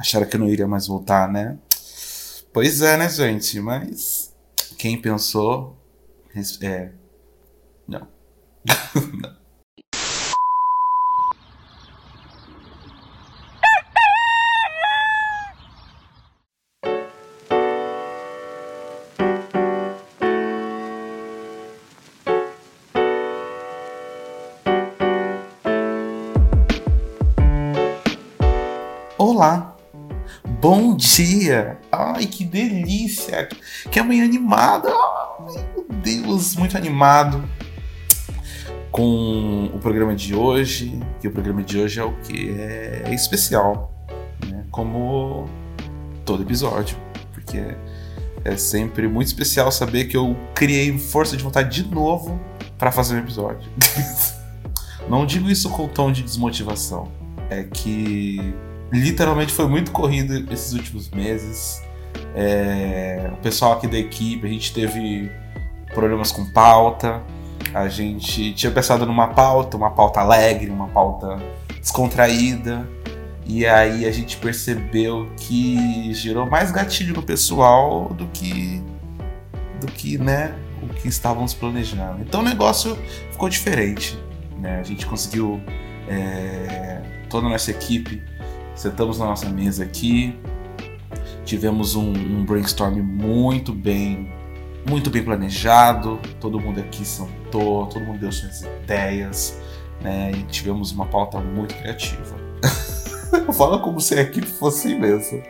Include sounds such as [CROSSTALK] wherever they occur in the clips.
Acharam que eu não iria mais voltar, né? Pois é, né, gente? Mas quem pensou. É. Não. [LAUGHS] não. Ai que delícia, que amanhã animada, ai meu Deus, muito animado com o programa de hoje, que o programa de hoje é o que? É especial, né? como todo episódio, porque é sempre muito especial saber que eu criei força de vontade de novo para fazer um episódio. [LAUGHS] Não digo isso com tom de desmotivação, é que literalmente foi muito corrido esses últimos meses. É, o pessoal aqui da equipe, a gente teve problemas com pauta. A gente tinha pensado numa pauta, uma pauta alegre, uma pauta descontraída. E aí a gente percebeu que gerou mais gatilho no pessoal do que do que, né, o que estávamos planejando. Então o negócio ficou diferente, né? A gente conseguiu é, toda a nossa equipe Sentamos na nossa mesa aqui, tivemos um, um brainstorm muito bem, muito bem planejado. Todo mundo aqui sentou, todo mundo deu suas ideias, né? E tivemos uma pauta muito criativa. [LAUGHS] Fala como se a equipe fosse assim mesmo.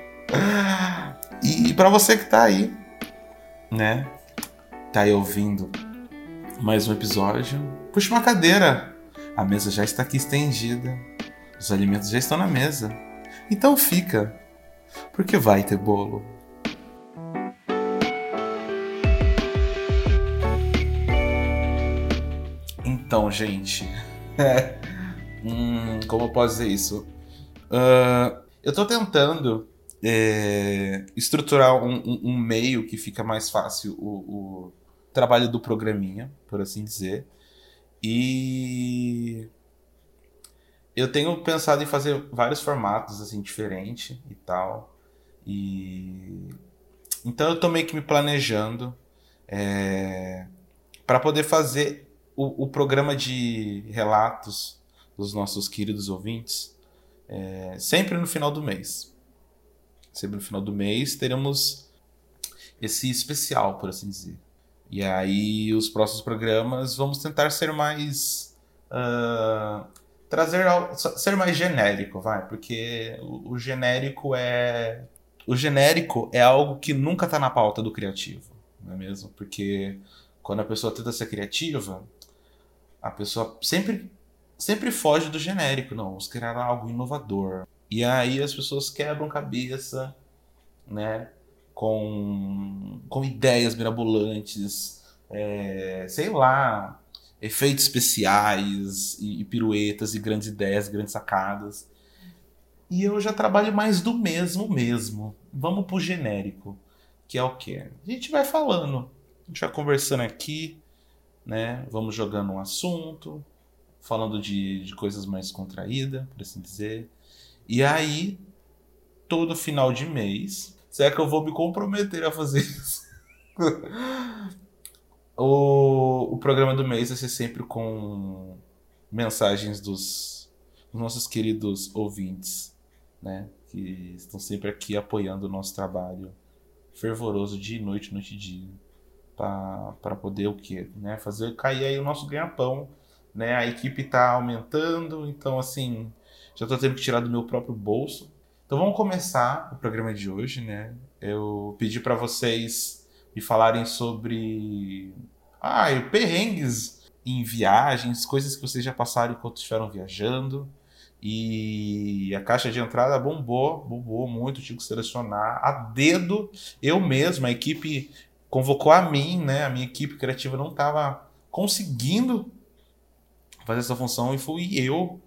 E para você que tá aí, né? Tá aí ouvindo mais um episódio, puxa uma cadeira. A mesa já está aqui estendida. Os alimentos já estão na mesa. Então fica, porque vai ter bolo. Então, gente, [LAUGHS] hum, como eu posso dizer isso? Uh, eu tô tentando é, estruturar um, um, um, meio que fica mais fácil o, o trabalho do programinha, por assim dizer. E eu tenho pensado em fazer vários formatos assim diferentes e tal. E então eu tô meio que me planejando é... para poder fazer o, o, programa de relatos dos nossos queridos ouvintes é... sempre no final do mês. Sempre no final do mês teremos esse especial, por assim dizer. E aí os próximos programas vamos tentar ser mais trazer ser mais genérico, vai, porque o, genérico é o genérico é algo que nunca está na pauta do criativo, não é mesmo? Porque quando a pessoa tenta ser criativa, a pessoa sempre sempre foge do genérico, não, vamos criar algo inovador. E aí as pessoas quebram cabeça, né, com com ideias mirabolantes, é, sei lá, efeitos especiais e, e, piruetas e grandes ideias, grandes sacadas. E eu já trabalho mais do mesmo mesmo. Vamos pro genérico, que é o quê? A gente vai falando, a gente vai conversando aqui, né? Vamos jogando um assunto, falando de, de coisas mais contraídas, por assim dizer. E aí, todo final de mês, será que eu vou me comprometer a fazer isso? [LAUGHS] O, o programa do mês vai ser sempre com mensagens dos, dos nossos queridos ouvintes, né? Que estão sempre aqui apoiando o nosso trabalho fervoroso dia e noite, noite e dia. para poder o quê? Né? Fazer cair aí o nosso ganha-pão. Né? A equipe está aumentando, então assim, já estou tendo que tirar do meu próprio bolso. Então vamos começar o programa de hoje, né? Eu pedi para vocês e falarem sobre ah, perrengues em viagens, coisas que vocês já passaram enquanto estiveram viajando. E a caixa de entrada bombou, bombou muito, tive que selecionar a dedo. Eu mesmo, a equipe convocou a mim, né? A minha equipe criativa não estava conseguindo fazer essa função e fui eu,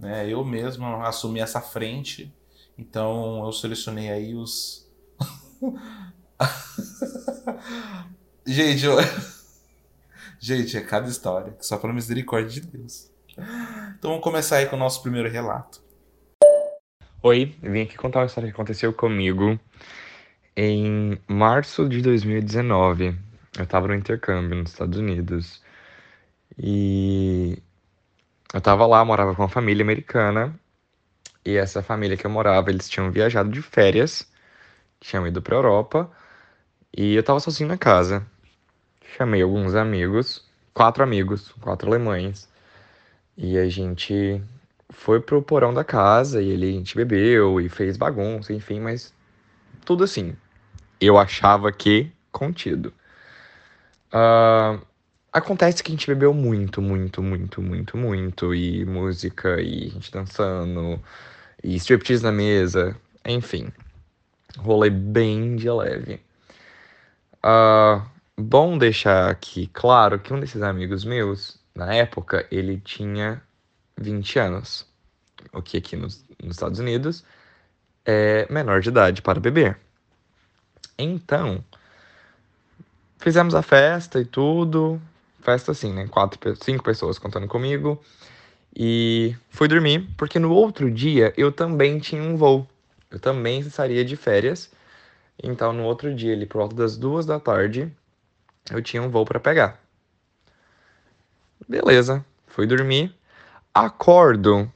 né? Eu mesmo assumi essa frente. Então eu selecionei aí os [LAUGHS] [LAUGHS] Gente, eu... [LAUGHS] Gente, é cada história, só pela misericórdia de Deus. Então vamos começar aí com o nosso primeiro relato. Oi, vim aqui contar uma história que aconteceu comigo em março de 2019. Eu tava no intercâmbio nos Estados Unidos e eu tava lá, morava com uma família americana e essa família que eu morava, eles tinham viajado de férias, tinham ido pra Europa e eu tava sozinho na casa. Chamei alguns amigos, quatro amigos, quatro alemães, e a gente foi pro porão da casa e ele, a gente bebeu e fez bagunça, enfim, mas tudo assim. Eu achava que contido. Uh, acontece que a gente bebeu muito, muito, muito, muito, muito. E música, e a gente dançando, e striptease na mesa, enfim. Rolê bem de leve. Uh, bom deixar aqui claro que um desses amigos meus, na época, ele tinha 20 anos, o que aqui nos, nos Estados Unidos é menor de idade para beber. Então, fizemos a festa e tudo, festa assim, né? Quatro, cinco pessoas contando comigo. E fui dormir, porque no outro dia eu também tinha um voo. Eu também estaria de férias. Então, no outro dia, ali por volta das duas da tarde, eu tinha um voo para pegar. Beleza, fui dormir. Acordo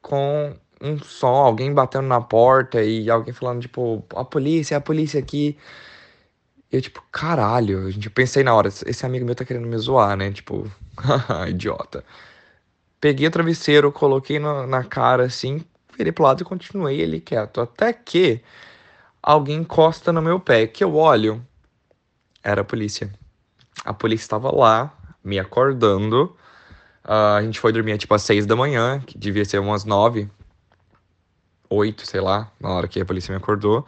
com um som, alguém batendo na porta e alguém falando, tipo, a polícia, a polícia aqui. Eu, tipo, caralho, a gente pensei na hora, esse amigo meu tá querendo me zoar, né? Tipo, [LAUGHS] idiota. Peguei o travesseiro, coloquei no, na cara assim, virei pro lado e continuei ali quieto. Até que alguém encosta no meu pé, que eu olho, era a polícia. A polícia estava lá, me acordando Uh, a gente foi dormir tipo às seis da manhã, que devia ser umas nove, oito, sei lá, na hora que a polícia me acordou.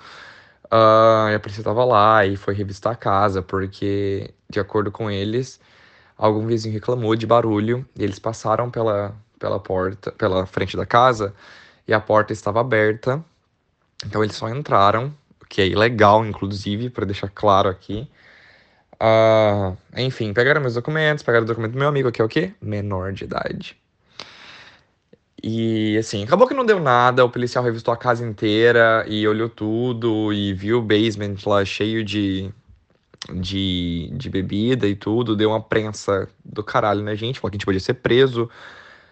Uh, e a polícia tava lá e foi revistar a casa, porque, de acordo com eles, algum vizinho reclamou de barulho e eles passaram pela, pela porta, pela frente da casa e a porta estava aberta. Então eles só entraram, o que é ilegal, inclusive, para deixar claro aqui. Uh, enfim, pegaram meus documentos, pegaram o documento do meu amigo, que é o quê? Menor de idade. E assim, acabou que não deu nada, o policial revistou a casa inteira e olhou tudo e viu o basement lá cheio de, de, de bebida e tudo, deu uma prensa do caralho na gente, falou que a gente podia ser preso,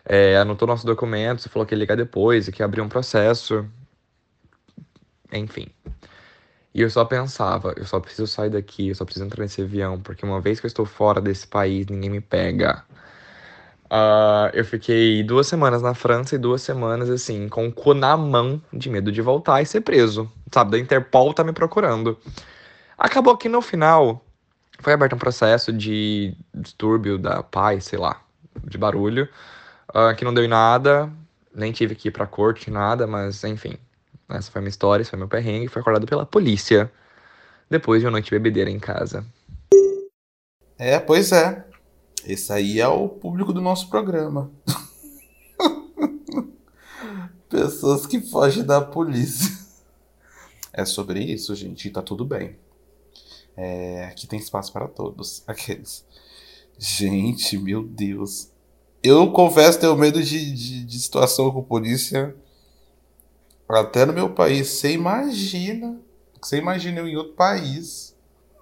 é, anotou nossos documentos, falou que ia ligar depois e que ia abrir um processo. Enfim. E eu só pensava, eu só preciso sair daqui, eu só preciso entrar nesse avião, porque uma vez que eu estou fora desse país, ninguém me pega. Uh, eu fiquei duas semanas na França e duas semanas, assim, com o cu na mão, de medo de voltar e ser preso. Sabe, da Interpol tá me procurando. Acabou que no final foi aberto um processo de distúrbio da paz, sei lá, de barulho, uh, que não deu em nada, nem tive que ir pra corte, nada, mas enfim, essa foi minha história, esse foi meu perrengue. Foi acordado pela polícia depois de uma noite bebedeira em casa. É, pois é. Esse aí é o público do nosso programa. [LAUGHS] Pessoas que fogem da polícia. É sobre isso, gente, e tá tudo bem. É, aqui tem espaço para todos. Aqueles. Gente, meu Deus. Eu confesso ter medo de, de, de situação com polícia até no meu país. Você imagina. Você imagina eu em outro país.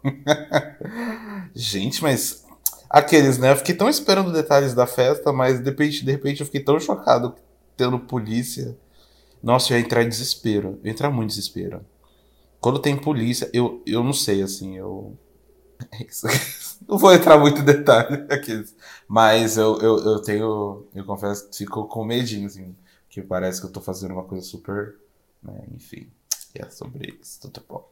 [LAUGHS] Gente, mas. Aqueles, né? Eu fiquei tão esperando detalhes da festa, mas de repente, de repente eu fiquei tão chocado tendo polícia. Nossa, eu ia entrar em desespero. Eu ia entrar muito em desespero. Quando tem polícia, eu, eu não sei, assim, eu. [LAUGHS] É não vou entrar muito em detalhe [LAUGHS] aqueles. Mas eu, eu, eu tenho. Eu confesso que fico com medinho, assim que parece que eu tô fazendo uma coisa super. Né, enfim, é sobre isso. Tudo bom.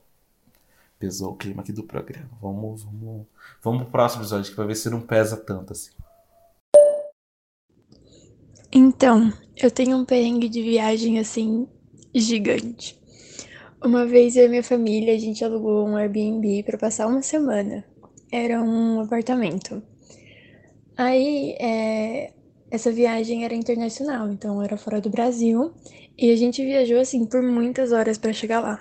Pesou o clima aqui do programa. Vamos, vamos, vamos pro próximo episódio que vai ver se não pesa tanto assim. Então, eu tenho um perrengue de viagem assim gigante. Uma vez eu e minha família, a gente alugou um Airbnb para passar uma semana. Era um apartamento. Aí, é, essa viagem era internacional, então era fora do Brasil. E a gente viajou assim por muitas horas para chegar lá.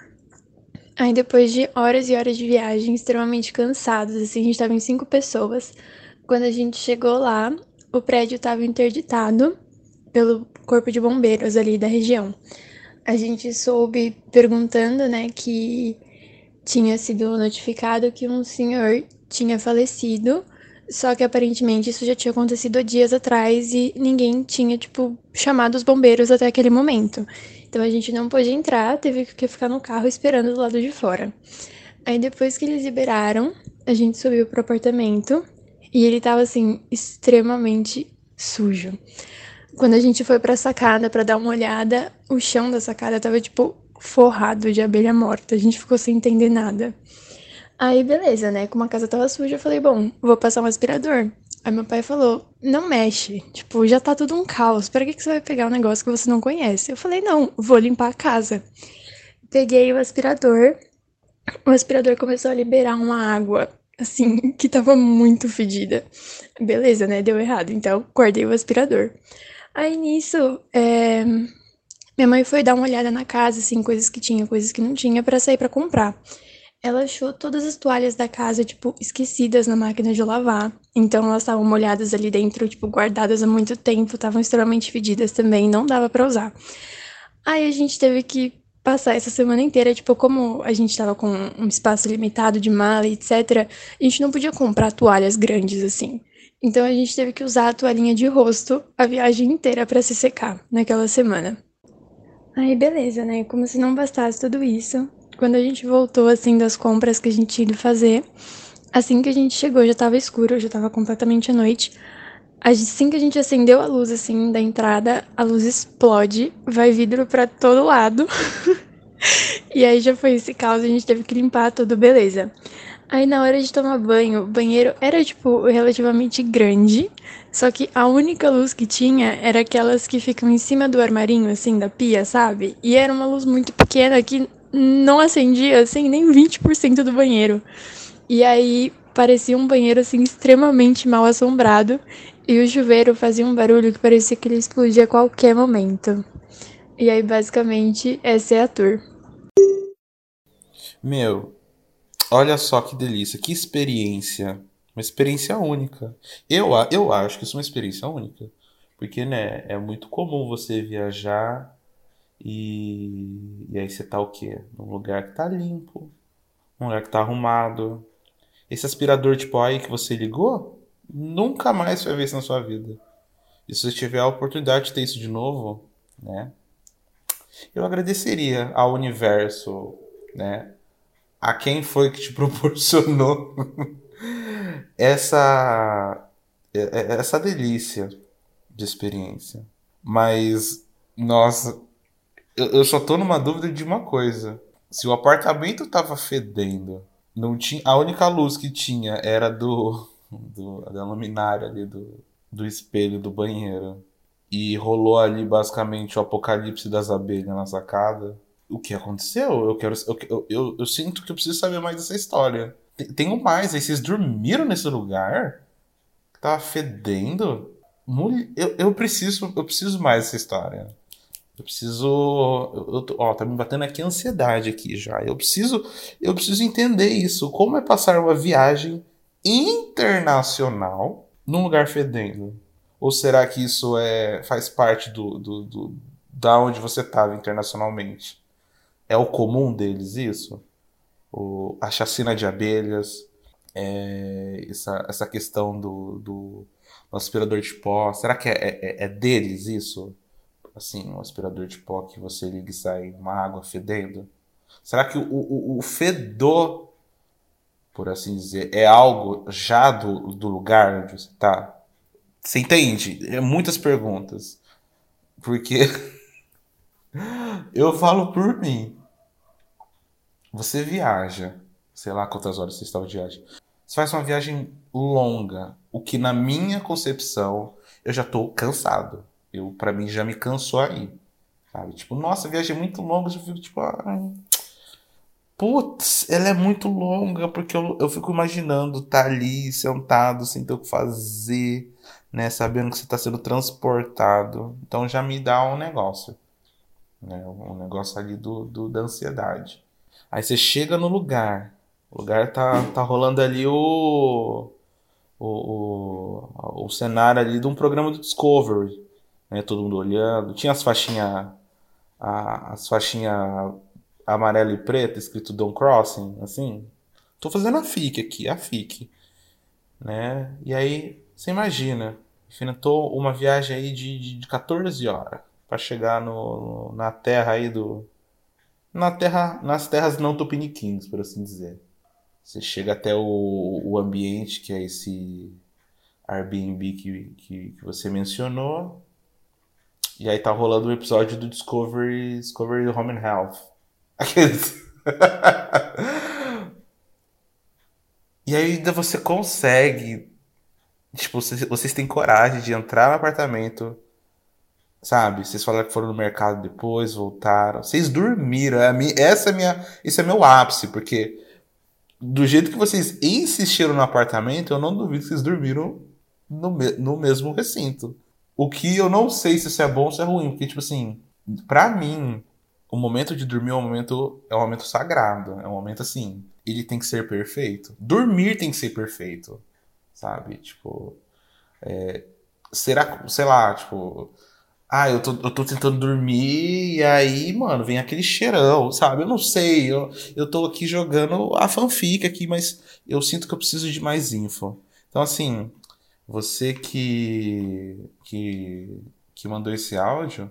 Aí depois de horas e horas de viagem, extremamente cansados, assim, a gente tava em cinco pessoas. Quando a gente chegou lá, o prédio estava interditado pelo corpo de bombeiros ali da região. a gente soube perguntando, né, que tinha sido notificado que um senhor tinha falecido, só que aparentemente isso já tinha acontecido há dias atrás e ninguém tinha, tipo, chamado os bombeiros até aquele momento. Então a gente não pôde entrar, teve que ficar no carro esperando do lado de fora. Aí depois que eles liberaram, a gente subiu pro apartamento e ele tava assim extremamente sujo. Quando a gente foi pra sacada para dar uma olhada, o chão da sacada tava tipo forrado de abelha morta. A gente ficou sem entender nada. Aí beleza, né? Como a casa tava suja, eu falei, bom, vou passar um aspirador. Aí meu pai falou, não mexe, tipo, já tá tudo um caos, para que, que você vai pegar um negócio que você não conhece? Eu falei, não, vou limpar a casa. Peguei o aspirador, o aspirador começou a liberar uma água, assim, [LAUGHS] que tava muito fedida. Beleza, né? Deu errado, então guardei o aspirador. Aí nisso, é... minha mãe foi dar uma olhada na casa, assim, coisas que tinha, coisas que não tinha, para sair para comprar. Ela achou todas as toalhas da casa, tipo, esquecidas na máquina de lavar. Então elas estavam molhadas ali dentro, tipo, guardadas há muito tempo, estavam extremamente fedidas também, não dava para usar. Aí a gente teve que passar essa semana inteira, tipo, como a gente tava com um espaço limitado de mala, etc, a gente não podia comprar toalhas grandes assim. Então a gente teve que usar a toalhinha de rosto a viagem inteira para se secar naquela semana. Aí beleza, né? Como se não bastasse tudo isso, quando a gente voltou, assim, das compras que a gente tinha ido fazer, assim que a gente chegou, já tava escuro, já tava completamente à noite. Assim que a gente acendeu a luz, assim, da entrada, a luz explode, vai vidro para todo lado. [LAUGHS] e aí já foi esse caos, a gente teve que limpar tudo, beleza. Aí na hora de tomar banho, o banheiro era, tipo, relativamente grande, só que a única luz que tinha era aquelas que ficam em cima do armarinho, assim, da pia, sabe? E era uma luz muito pequena que não acendia, assim, nem 20% do banheiro. E aí parecia um banheiro, assim, extremamente mal assombrado. E o chuveiro fazia um barulho que parecia que ele explodia a qualquer momento. E aí, basicamente, essa é a tour. Meu, olha só que delícia, que experiência. Uma experiência única. Eu, eu acho que isso é uma experiência única. Porque, né, é muito comum você viajar e, e aí você tá o quê? Num lugar que tá limpo, num lugar que tá arrumado. Esse aspirador tipo aí que você ligou, nunca mais vai ver isso na sua vida. E se você tiver a oportunidade de ter isso de novo, né? Eu agradeceria ao universo, né? A quem foi que te [LAUGHS] proporcionou essa essa delícia de experiência. Mas nossa, eu, eu só tô numa dúvida de uma coisa. Se o apartamento tava fedendo, não tinha, a única luz que tinha era do, [LAUGHS] do da luminária ali do, do espelho do banheiro. E rolou ali basicamente o apocalipse das abelhas na sacada. O que aconteceu? Eu quero. Eu, eu, eu, eu sinto que eu preciso saber mais dessa história. Tenho mais, aí vocês dormiram nesse lugar? Tava fedendo? Eu, eu preciso. Eu preciso mais dessa história. Eu preciso. Eu, eu, ó, tá me batendo aqui ansiedade aqui já. Eu preciso, eu preciso entender isso. Como é passar uma viagem internacional num lugar fedendo? Ou será que isso é, faz parte do, do, do da onde você estava internacionalmente? É o comum deles isso? O, a chacina de abelhas, é, essa, essa questão do, do, do aspirador de pó, será que é, é, é deles isso? Assim, um aspirador de pó que você liga e sai uma água fedendo? Será que o, o, o fedor, por assim dizer, é algo já do, do lugar onde você está? Você entende? É muitas perguntas. Porque [LAUGHS] eu falo por mim. Você viaja, sei lá quantas horas você estava de viagem. Você faz uma viagem longa, o que na minha concepção eu já estou cansado. Eu, para mim, já me cansou aí. Sabe? Tipo, nossa, viagem é muito longa. Eu fico tipo. Putz, ela é muito longa, porque eu, eu fico imaginando estar tá ali sentado sem ter o que fazer, né? Sabendo que você está sendo transportado. Então já me dá um negócio. Né? Um negócio ali do, do, da ansiedade. Aí você chega no lugar. O lugar tá, tá rolando ali o, o, o, o cenário ali de um programa do Discovery né? Todo mundo olhando. Tinha as faixinhas as faixinhas amarela e preta, escrito Don't Crossing, assim. Tô fazendo a FIC aqui, a FIC. Né? E aí, você imagina, enfrentou uma viagem aí de, de 14 horas para chegar no, na terra aí do. Na terra, nas terras não tupiniquins, por assim dizer. Você chega até o, o ambiente que é esse Airbnb que, que, que você mencionou. E aí tá rolando um episódio do Discovery, Discovery Home and Health. Aqueles. [LAUGHS] e aí ainda você consegue. Tipo, vocês, têm coragem de entrar no apartamento. Sabe? Vocês falaram que foram no mercado depois, voltaram. Vocês dormiram. É essa é minha, esse é meu ápice, porque do jeito que vocês insistiram no apartamento, eu não duvido que vocês dormiram no, no mesmo recinto. O que eu não sei se isso é bom ou se é ruim, porque, tipo assim, pra mim, o momento de dormir é um momento, é um momento sagrado. É um momento assim, ele tem que ser perfeito. Dormir tem que ser perfeito, sabe? Tipo, é, será, sei lá, tipo, ah, eu tô, eu tô tentando dormir e aí, mano, vem aquele cheirão, sabe? Eu não sei, eu, eu tô aqui jogando a fanfic aqui, mas eu sinto que eu preciso de mais info. Então, assim, você que, que, que mandou esse áudio,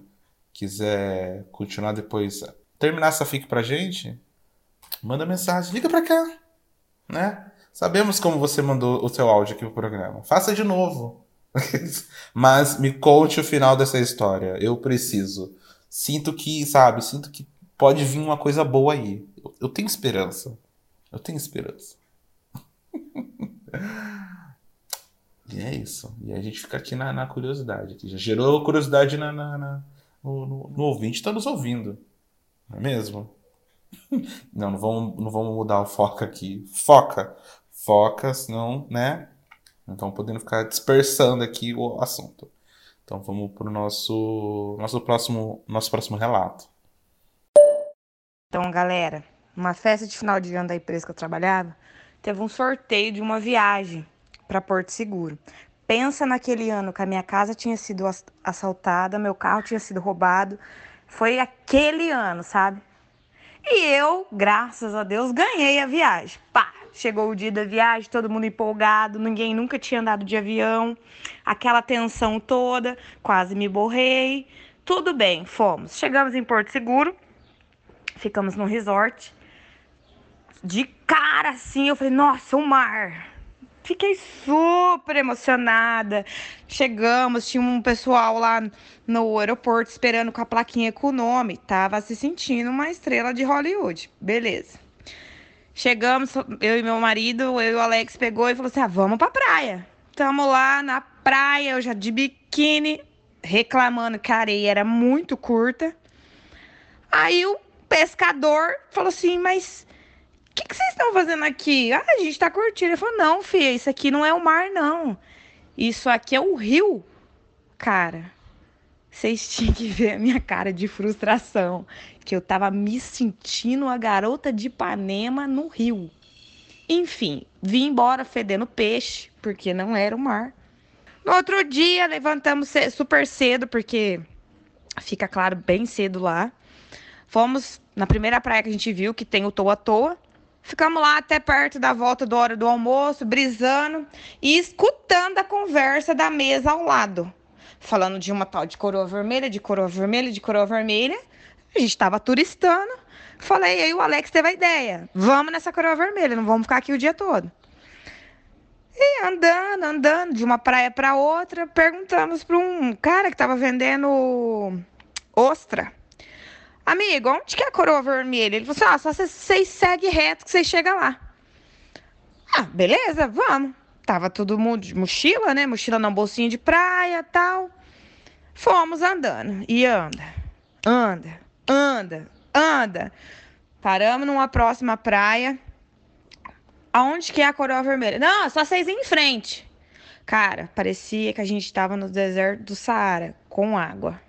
quiser continuar depois, terminar essa fic pra gente, manda mensagem, liga pra cá, né? Sabemos como você mandou o seu áudio aqui pro programa. Faça de novo. [LAUGHS] Mas me conte o final dessa história. Eu preciso. Sinto que, sabe, sinto que pode vir uma coisa boa aí. Eu, eu tenho esperança. Eu tenho esperança. [LAUGHS] e é isso. E a gente fica aqui na, na curiosidade. Já gerou curiosidade na, na, na no, no, no, ouvinte está nos ouvindo. Não é mesmo? [LAUGHS] Não, não vamos, não vamos mudar o foco aqui. Foca. Foca, senão, né? Não podendo ficar dispersando aqui o assunto. Então vamos para o nosso, nosso, próximo, nosso próximo relato. Então, galera, uma festa de final de ano da empresa que eu trabalhava, teve um sorteio de uma viagem para Porto Seguro. Pensa naquele ano que a minha casa tinha sido assaltada, meu carro tinha sido roubado. Foi aquele ano, sabe? E eu, graças a Deus, ganhei a viagem. Pá! Chegou o dia da viagem, todo mundo empolgado, ninguém nunca tinha andado de avião, aquela tensão toda, quase me borrei. Tudo bem, fomos. Chegamos em Porto Seguro, ficamos no resort. De cara assim, eu falei: "Nossa, o mar". Fiquei super emocionada. Chegamos, tinha um pessoal lá no aeroporto esperando com a plaquinha com o nome. Tava se sentindo uma estrela de Hollywood. Beleza. Chegamos, eu e meu marido, eu e o Alex pegou e falou assim: ah, vamos pra praia. Tamo lá na praia, eu já de biquíni, reclamando que a areia era muito curta. Aí o pescador falou assim: mas o que, que, vocês estão fazendo aqui? Ah, a gente tá curtindo. Ele falou: não, filha, isso aqui não é o mar, não. Isso aqui é o rio. Cara, vocês tinham que ver a minha cara de frustração, que eu tava me sentindo a garota de Ipanema no rio. Enfim, vim embora fedendo peixe, porque não era o mar. No outro dia, levantamos super cedo, porque fica claro bem cedo lá. Fomos na primeira praia que a gente viu, que tem o Toa Toa. Ficamos lá até perto da volta da hora do almoço, brisando e escutando a conversa da mesa ao lado falando de uma tal de coroa vermelha, de coroa vermelha, de coroa vermelha. A gente estava turistando. Falei, aí o Alex teve a ideia. Vamos nessa coroa vermelha, não vamos ficar aqui o dia todo. E andando, andando de uma praia para outra, perguntamos para um cara que estava vendendo ostra. Amigo, onde que é a coroa vermelha? Ele falou assim: ah, só vocês seguem reto que vocês chegam lá. Ah, beleza, vamos. Tava todo mundo de mochila, né? Mochila na bolsinha de praia tal. Fomos andando. E anda, anda, anda, anda. Paramos numa próxima praia. Aonde que é a coroa vermelha? Não, só vocês em frente. Cara, parecia que a gente estava no deserto do Saara, com água.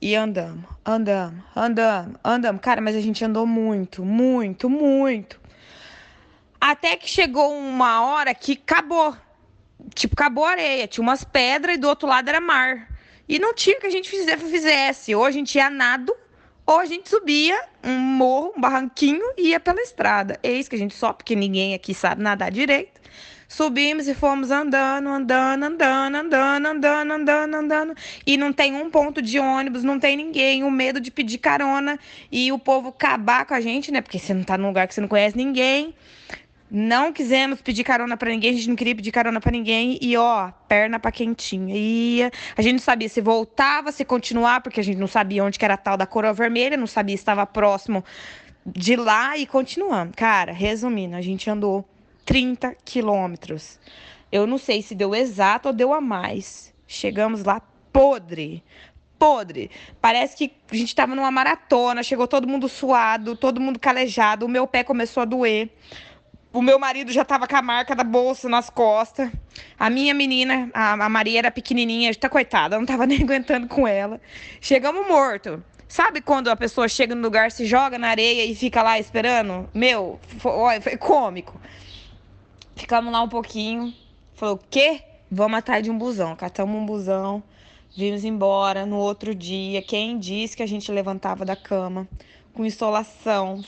E andamos, andamos, andamos, andamos. Cara, mas a gente andou muito, muito, muito. Até que chegou uma hora que acabou. Tipo, acabou a areia. Tinha umas pedras e do outro lado era mar. E não tinha que a gente fizesse. Ou a gente ia nado, ou a gente subia um morro, um barranquinho e ia pela estrada. Eis que a gente só, porque ninguém aqui sabe nadar direito. Subimos e fomos andando, andando, andando, andando, andando, andando, andando. E não tem um ponto de ônibus, não tem ninguém. O medo de pedir carona e o povo acabar com a gente, né? Porque você não tá num lugar que você não conhece ninguém. Não quisemos pedir carona para ninguém, a gente não queria pedir carona para ninguém. E ó, perna para quentinha. Ia. A gente não sabia se voltava, se continuar, porque a gente não sabia onde que era a tal da coroa vermelha, não sabia se estava próximo de lá e continuando. Cara, resumindo, a gente andou 30 quilômetros. Eu não sei se deu exato ou deu a mais. Chegamos lá podre. Podre. Parece que a gente estava numa maratona, chegou todo mundo suado, todo mundo calejado, o meu pé começou a doer. O meu marido já tava com a marca da bolsa nas costas. A minha menina, a, a Maria, era pequenininha, tá coitada, não tava [LAUGHS] nem aguentando com ela. Chegamos morto. Sabe quando a pessoa chega no lugar, se joga na areia e fica lá esperando? Meu, foi, foi cômico. Ficamos lá um pouquinho. Falou, o quê? Vamos atrás de um busão. Catamos um busão, vimos embora. No outro dia, quem disse que a gente levantava da cama com insolação,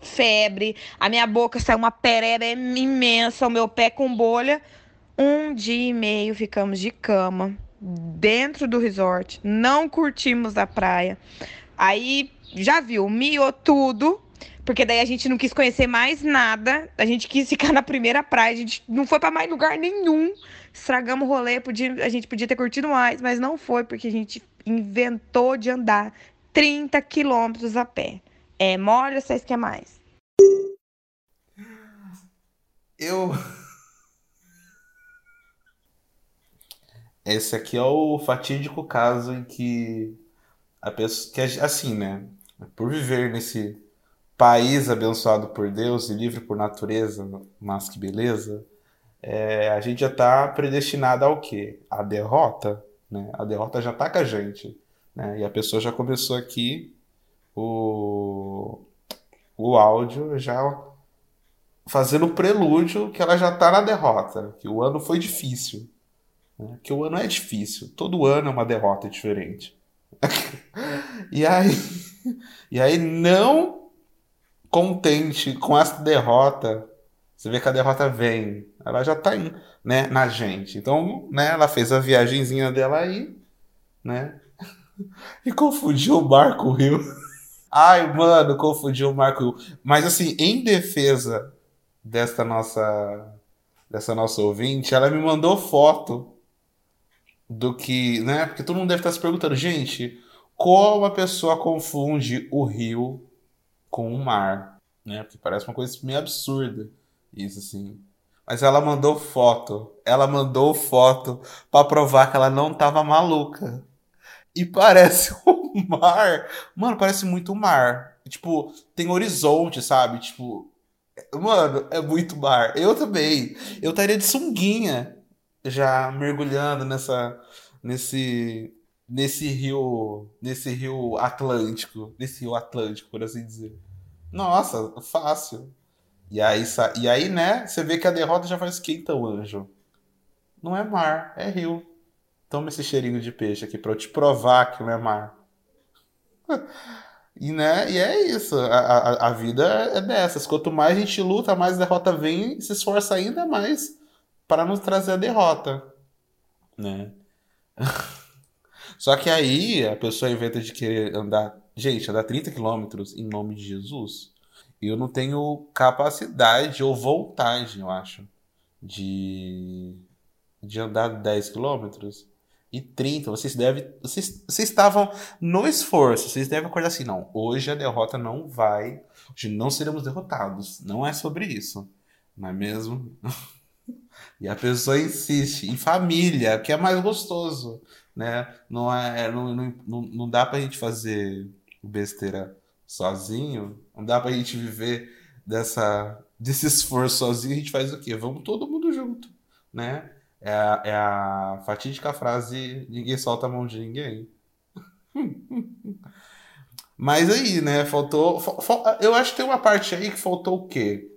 febre, a minha boca saiu uma pereba imensa, o meu pé com bolha. Um dia e meio ficamos de cama dentro do resort, não curtimos a praia. Aí já viu, miou tudo, porque daí a gente não quis conhecer mais nada, a gente quis ficar na primeira praia, a gente não foi para mais lugar nenhum. Estragamos o rolê, podia, a gente podia ter curtido mais, mas não foi porque a gente inventou de andar 30 quilômetros a pé. É mole ou vocês querem mais? Eu. [LAUGHS] Esse aqui é o fatídico caso em que a pessoa. Que, assim, né? Por viver nesse país abençoado por Deus e livre por natureza, mas que beleza, é, a gente já está predestinado ao quê? A derrota. Né? A derrota já está com a gente. Né? E a pessoa já começou aqui o, o áudio já fazendo o prelúdio que ela já está na derrota, que o ano foi difícil. Né? Que o ano é difícil. Todo ano é uma derrota diferente. [LAUGHS] e aí, e aí não contente com essa derrota, você vê que a derrota vem, ela já tá in, né, na gente. Então, né, ela fez a viagenzinha dela aí, né? [LAUGHS] E confundiu o mar com o rio. [LAUGHS] Ai, mano, confundiu o mar com o rio. Mas assim, em defesa desta nossa dessa nossa ouvinte, ela me mandou foto do que, né? Porque todo mundo deve estar se perguntando, gente, como a pessoa confunde o rio com o mar, né? Porque parece uma coisa meio absurda isso assim. Mas ela mandou foto, ela mandou foto para provar que ela não tava maluca. E parece o [LAUGHS] mar, mano, parece muito mar. Tipo, tem horizonte, sabe? Tipo, mano, é muito mar. Eu também. Eu estaria de sunguinha já mergulhando nessa nesse nesse rio, nesse rio Atlântico, nesse rio Atlântico, por assim dizer. Nossa, fácil. E aí, e aí, né, você vê que a derrota já faz quem então, anjo? Não é mar, é rio. Toma esse cheirinho de peixe aqui para eu te provar que não é mar. [LAUGHS] E, né, e é isso, a, a, a vida é dessas. Quanto mais a gente luta, mais a derrota vem e se esforça ainda mais para nos trazer a derrota. Né? [LAUGHS] Só que aí a pessoa inventa de querer andar Gente, andar 30 quilômetros em nome de Jesus, eu não tenho capacidade ou vontade, eu acho, de, de andar 10 quilômetros. E 30, vocês devem. Vocês, vocês estavam no esforço, vocês devem acordar assim, não. Hoje a derrota não vai. Hoje não seremos derrotados. Não é sobre isso. Não é mesmo? [LAUGHS] e a pessoa insiste em família, que é mais gostoso. Né? Não, é, não, não, não dá pra gente fazer besteira sozinho, não dá pra gente viver dessa, desse esforço sozinho, a gente faz o quê? Vamos todo mundo junto, né? É a, é a fatídica frase: ninguém solta a mão de ninguém. [LAUGHS] Mas aí, né? Faltou. eu acho que tem uma parte aí que faltou o quê?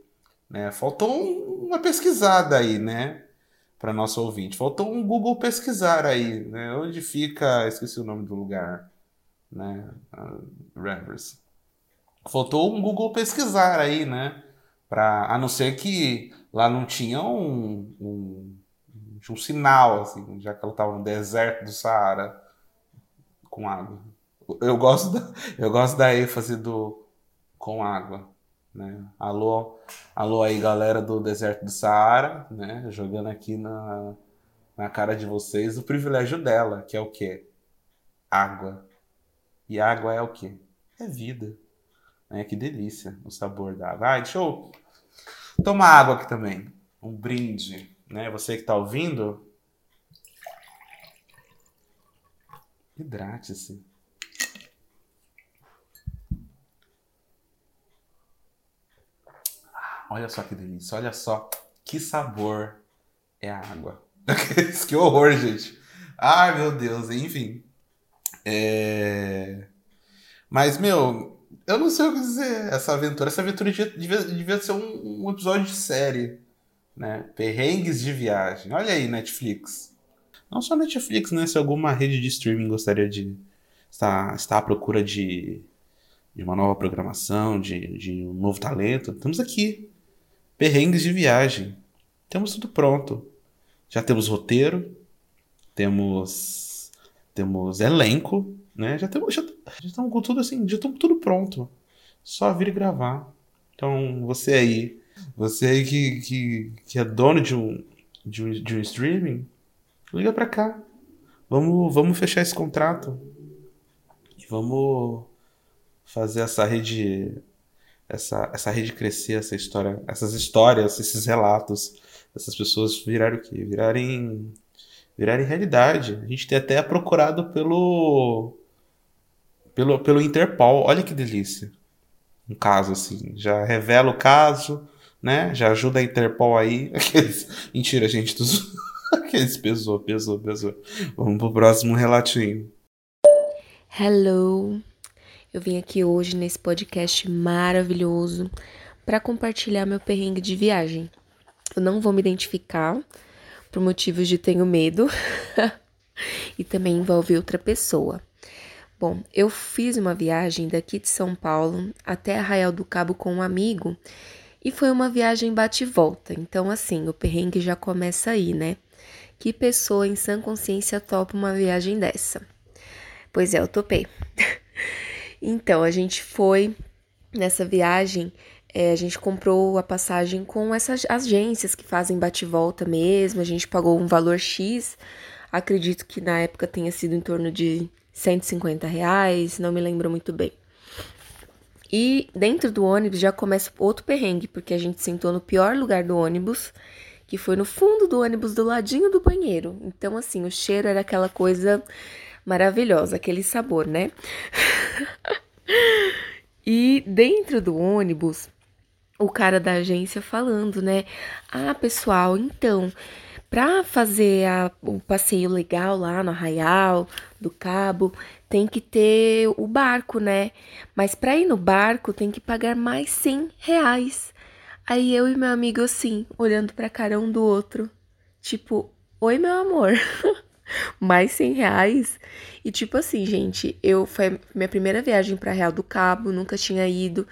Né? Faltou um, uma pesquisada aí, né? Para nosso ouvinte. Faltou um Google pesquisar aí, né? Onde fica. Esqueci o nome do lugar né? Rivers. Faltou um Google pesquisar aí, né? Pra, a não ser que lá não tinha um, um, um sinal, assim, já que ela estava no deserto do Saara com água. Eu gosto da, eu gosto da ênfase do com água. Né? Alô, alô aí galera do deserto do Saara, né? Jogando aqui na, na cara de vocês o privilégio dela, que é o quê? Água. E água é o quê? É vida. Né? Que delícia o sabor da água. Ai, deixa eu tomar água aqui também. Um brinde. Né? Você que está ouvindo, hidrate-se. Olha só que delícia, olha só que sabor é a água. [LAUGHS] que horror, gente. Ai, meu Deus, enfim. É... Mas, meu, eu não sei o que dizer. Essa aventura, essa aventura devia, devia ser um, um episódio de série. Né? Perrengues de viagem. Olha aí, Netflix. Não só Netflix, né? Se alguma rede de streaming gostaria de estar, estar à procura de, de uma nova programação, de, de um novo talento, estamos aqui. Perrengues de viagem. Temos tudo pronto. Já temos roteiro, temos temos elenco, né? Já temos já, já estamos com tudo assim, já estamos tudo pronto. Só vir gravar. Então, você aí, você aí que, que, que é dono de um, de um, de um streaming, liga pra cá. Vamos, vamos fechar esse contrato. E vamos fazer essa rede essa, essa rede crescer, essa história, essas histórias, esses relatos, essas pessoas virarem o quê? Virarem, virarem realidade. A gente tem até procurado pelo, pelo, pelo Interpol. Olha que delícia. Um caso assim. Já revela o caso, né? Já ajuda a Interpol aí. [LAUGHS] Aqueles... Mentira, gente. Dos... [LAUGHS] Aqueles pesou, pesou, pesou. Vamos pro próximo relatinho. Hello. Eu vim aqui hoje nesse podcast maravilhoso para compartilhar meu perrengue de viagem. Eu não vou me identificar por motivos de tenho medo [LAUGHS] e também envolve outra pessoa. Bom, eu fiz uma viagem daqui de São Paulo até Arraial do Cabo com um amigo e foi uma viagem bate e volta. Então, assim, o perrengue já começa aí, né? Que pessoa em sã consciência topa uma viagem dessa? Pois é, eu topei. [LAUGHS] Então, a gente foi nessa viagem, é, a gente comprou a passagem com essas agências que fazem bate-volta mesmo, a gente pagou um valor X, acredito que na época tenha sido em torno de 150 reais, não me lembro muito bem. E dentro do ônibus já começa outro perrengue, porque a gente sentou no pior lugar do ônibus, que foi no fundo do ônibus, do ladinho do banheiro. Então, assim, o cheiro era aquela coisa maravilhosa, aquele sabor, né? [LAUGHS] e dentro do ônibus, o cara da agência falando, né? Ah, pessoal, então, para fazer a, o passeio legal lá no Arraial do Cabo, tem que ter o barco, né? Mas para ir no barco tem que pagar mais 100 reais. Aí eu e meu amigo assim, olhando pra cara um do outro, tipo, oi meu amor. [LAUGHS] mais 100 reais. E tipo assim, gente, eu foi minha primeira viagem para Real do Cabo, nunca tinha ido.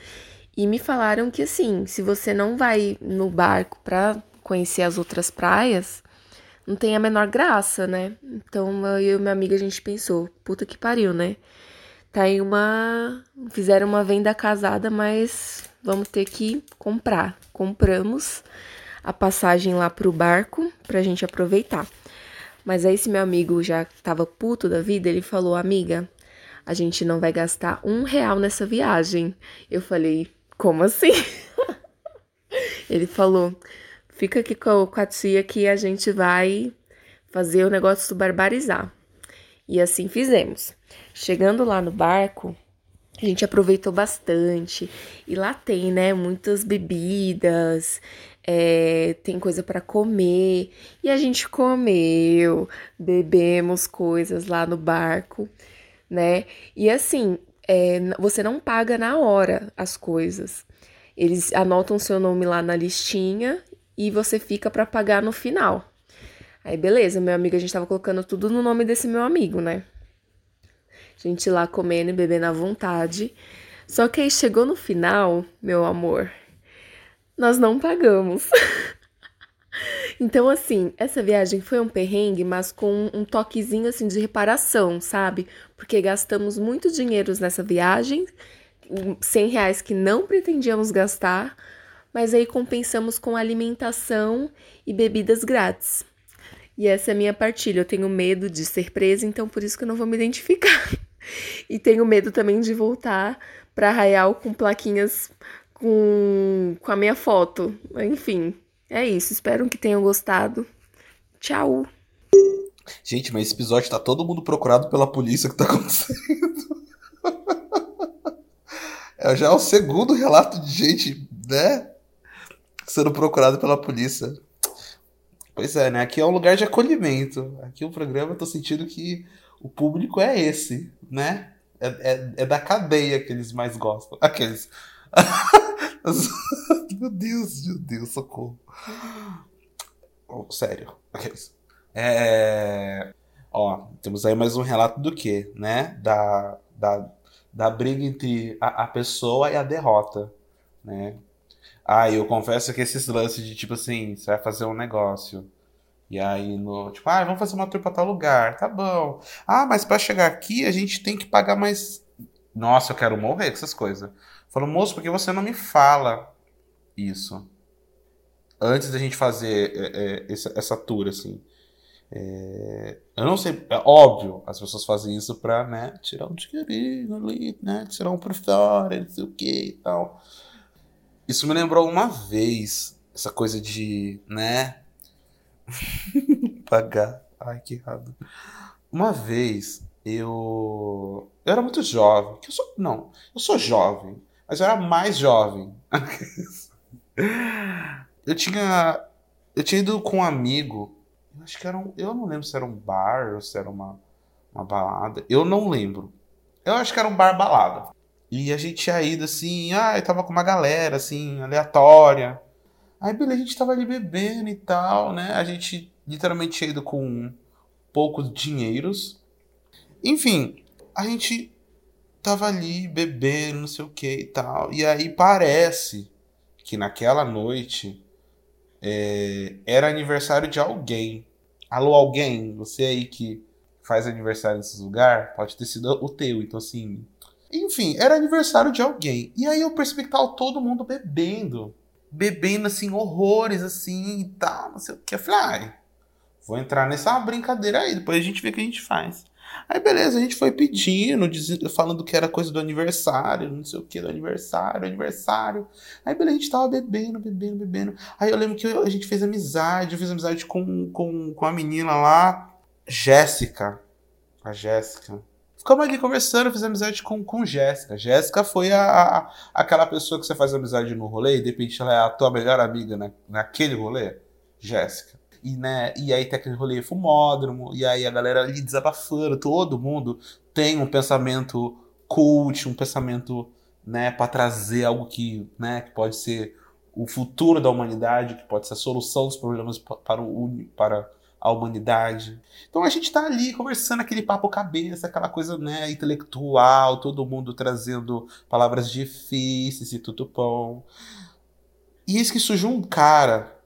E me falaram que assim, se você não vai no barco pra conhecer as outras praias, não tem a menor graça, né? Então eu e minha amiga a gente pensou, puta que pariu, né? Tá aí uma. Fizeram uma venda casada, mas vamos ter que comprar. Compramos a passagem lá pro barco pra gente aproveitar. Mas aí esse meu amigo já tava puto da vida, ele falou, amiga, a gente não vai gastar um real nessa viagem. Eu falei, como assim? [LAUGHS] ele falou, fica aqui com a tia que a gente vai fazer o negócio barbarizar. E assim fizemos. Chegando lá no barco, a gente aproveitou bastante. E lá tem, né, muitas bebidas, é, tem coisa para comer. E a gente comeu, bebemos coisas lá no barco, né? E assim, é, você não paga na hora as coisas. Eles anotam seu nome lá na listinha e você fica para pagar no final. Aí beleza, meu amigo, a gente tava colocando tudo no nome desse meu amigo, né? A gente lá comendo e bebendo à vontade. Só que aí chegou no final, meu amor, nós não pagamos. [LAUGHS] então, assim, essa viagem foi um perrengue, mas com um toquezinho assim de reparação, sabe? Porque gastamos muito dinheiro nessa viagem, 100 reais que não pretendíamos gastar, mas aí compensamos com alimentação e bebidas grátis. E essa é a minha partilha. Eu tenho medo de ser presa, então por isso que eu não vou me identificar. [LAUGHS] e tenho medo também de voltar para Arraial com plaquinhas com, com a minha foto. Enfim, é isso. Espero que tenham gostado. Tchau. Gente, mas esse episódio tá todo mundo procurado pela polícia que tá [LAUGHS] acontecendo. é já o segundo relato de gente, né? Sendo procurado pela polícia. Pois é, né? Aqui é um lugar de acolhimento. Aqui o programa, eu tô sentindo que o público é esse, né? É, é, é da cadeia que eles mais gostam. Aqueles. [LAUGHS] meu Deus, meu Deus, socorro. Oh, sério. Aqueles. É... Ó, temos aí mais um relato do que, né? Da, da, da briga entre a, a pessoa e a derrota, né? Ah, eu confesso que esses lances de tipo assim, você vai fazer um negócio. E aí, no, tipo, ah, vamos fazer uma tour pra tal lugar. Tá bom. Ah, mas para chegar aqui a gente tem que pagar mais. Nossa, eu quero morrer com essas coisas. Falou, moço, por que você não me fala isso? Antes da gente fazer é, é, essa, essa tour, assim. É, eu não sei, é óbvio, as pessoas fazem isso pra, né, tirar um dinheirinho ali, né, tirar um por fora, não sei o que e tal. Isso me lembrou uma vez, essa coisa de, né? [LAUGHS] Pagar. Ai, que errado. Uma vez eu. Eu era muito jovem. Eu sou... Não, eu sou jovem, mas eu era mais jovem. [LAUGHS] eu tinha. Eu tinha ido com um amigo. Eu acho que era um. Eu não lembro se era um bar ou se era uma, uma balada. Eu não lembro. Eu acho que era um bar balada. E a gente tinha ido assim, ah, eu tava com uma galera, assim, aleatória. Aí, beleza, a gente tava ali bebendo e tal, né? A gente literalmente tinha ido com poucos dinheiros. Enfim, a gente tava ali bebendo, não sei o que e tal. E aí parece que naquela noite é, era aniversário de alguém. Alô, alguém, você aí que faz aniversário nesses lugares, pode ter sido o teu. Então, assim, enfim, era aniversário de alguém. E aí eu percebi que tava todo mundo bebendo. Bebendo, assim, horrores, assim, e tal, não sei o que. Eu falei, ai, vou entrar nessa brincadeira aí, depois a gente vê o que a gente faz. Aí, beleza, a gente foi pedindo, falando que era coisa do aniversário, não sei o que, do aniversário, aniversário. Aí, beleza, a gente tava bebendo, bebendo, bebendo. Aí eu lembro que a gente fez amizade, eu fiz amizade com, com, com a menina lá, Jéssica. A Jéssica. Ficamos ali conversando, fiz amizade com, com Jéssica. Jéssica foi a, a, aquela pessoa que você faz amizade no rolê e de repente ela é a tua melhor amiga na, naquele rolê. Jéssica. E, né, e aí tem aquele rolê fumódromo, e aí a galera ali desabafando, todo mundo tem um pensamento cult, um pensamento né, para trazer algo que, né, que pode ser o futuro da humanidade, que pode ser a solução dos problemas para o, para a humanidade. Então a gente está ali conversando aquele papo cabeça, aquela coisa né, intelectual, todo mundo trazendo palavras difíceis e tudo bom. E eis que surgiu um cara.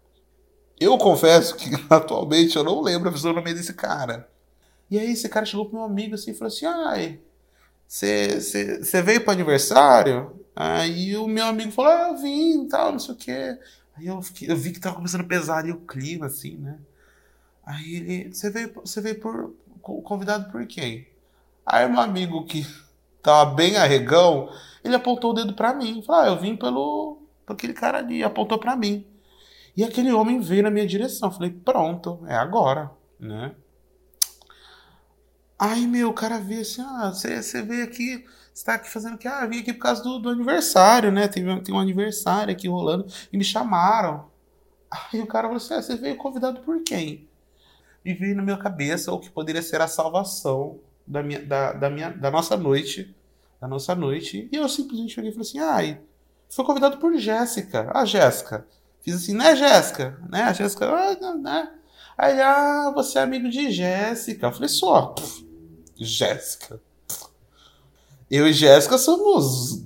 Eu confesso que [LAUGHS] atualmente eu não lembro a nome desse cara. E aí esse cara chegou pro meu amigo assim e falou assim: ai, você veio pro aniversário? Aí o meu amigo falou: ah, eu vim e tal, não sei o quê. Aí eu, fiquei, eu vi que tava começando a pesar ali o clima, assim, né? Aí ele, você veio, você veio por convidado por quem? Aí meu amigo que [LAUGHS] tava bem arregão, ele apontou o dedo para mim. Falou, ah, eu vim pelo, por aquele cara ali, apontou para mim. E aquele homem veio na minha direção. Falei, pronto, é agora, né? Aí, meu, o cara veio assim, ah, você, veio aqui, você tá aqui fazendo o quê? Ah, eu vim aqui por causa do, do aniversário, né? Tem, tem um aniversário aqui rolando e me chamaram. Aí o cara falou assim, ah, você veio convidado por quem? e veio na minha cabeça o que poderia ser a salvação da, minha, da, da, minha, da nossa noite. Da nossa noite. E eu simplesmente cheguei e falei assim: ai, foi convidado por Jéssica. Ah, Jéssica. Fiz assim, né, Jéssica? Né? A Jéssica, ah, né? Aí, ah, você é amigo de Jéssica. Eu falei, só. Jéssica. eu e Jéssica somos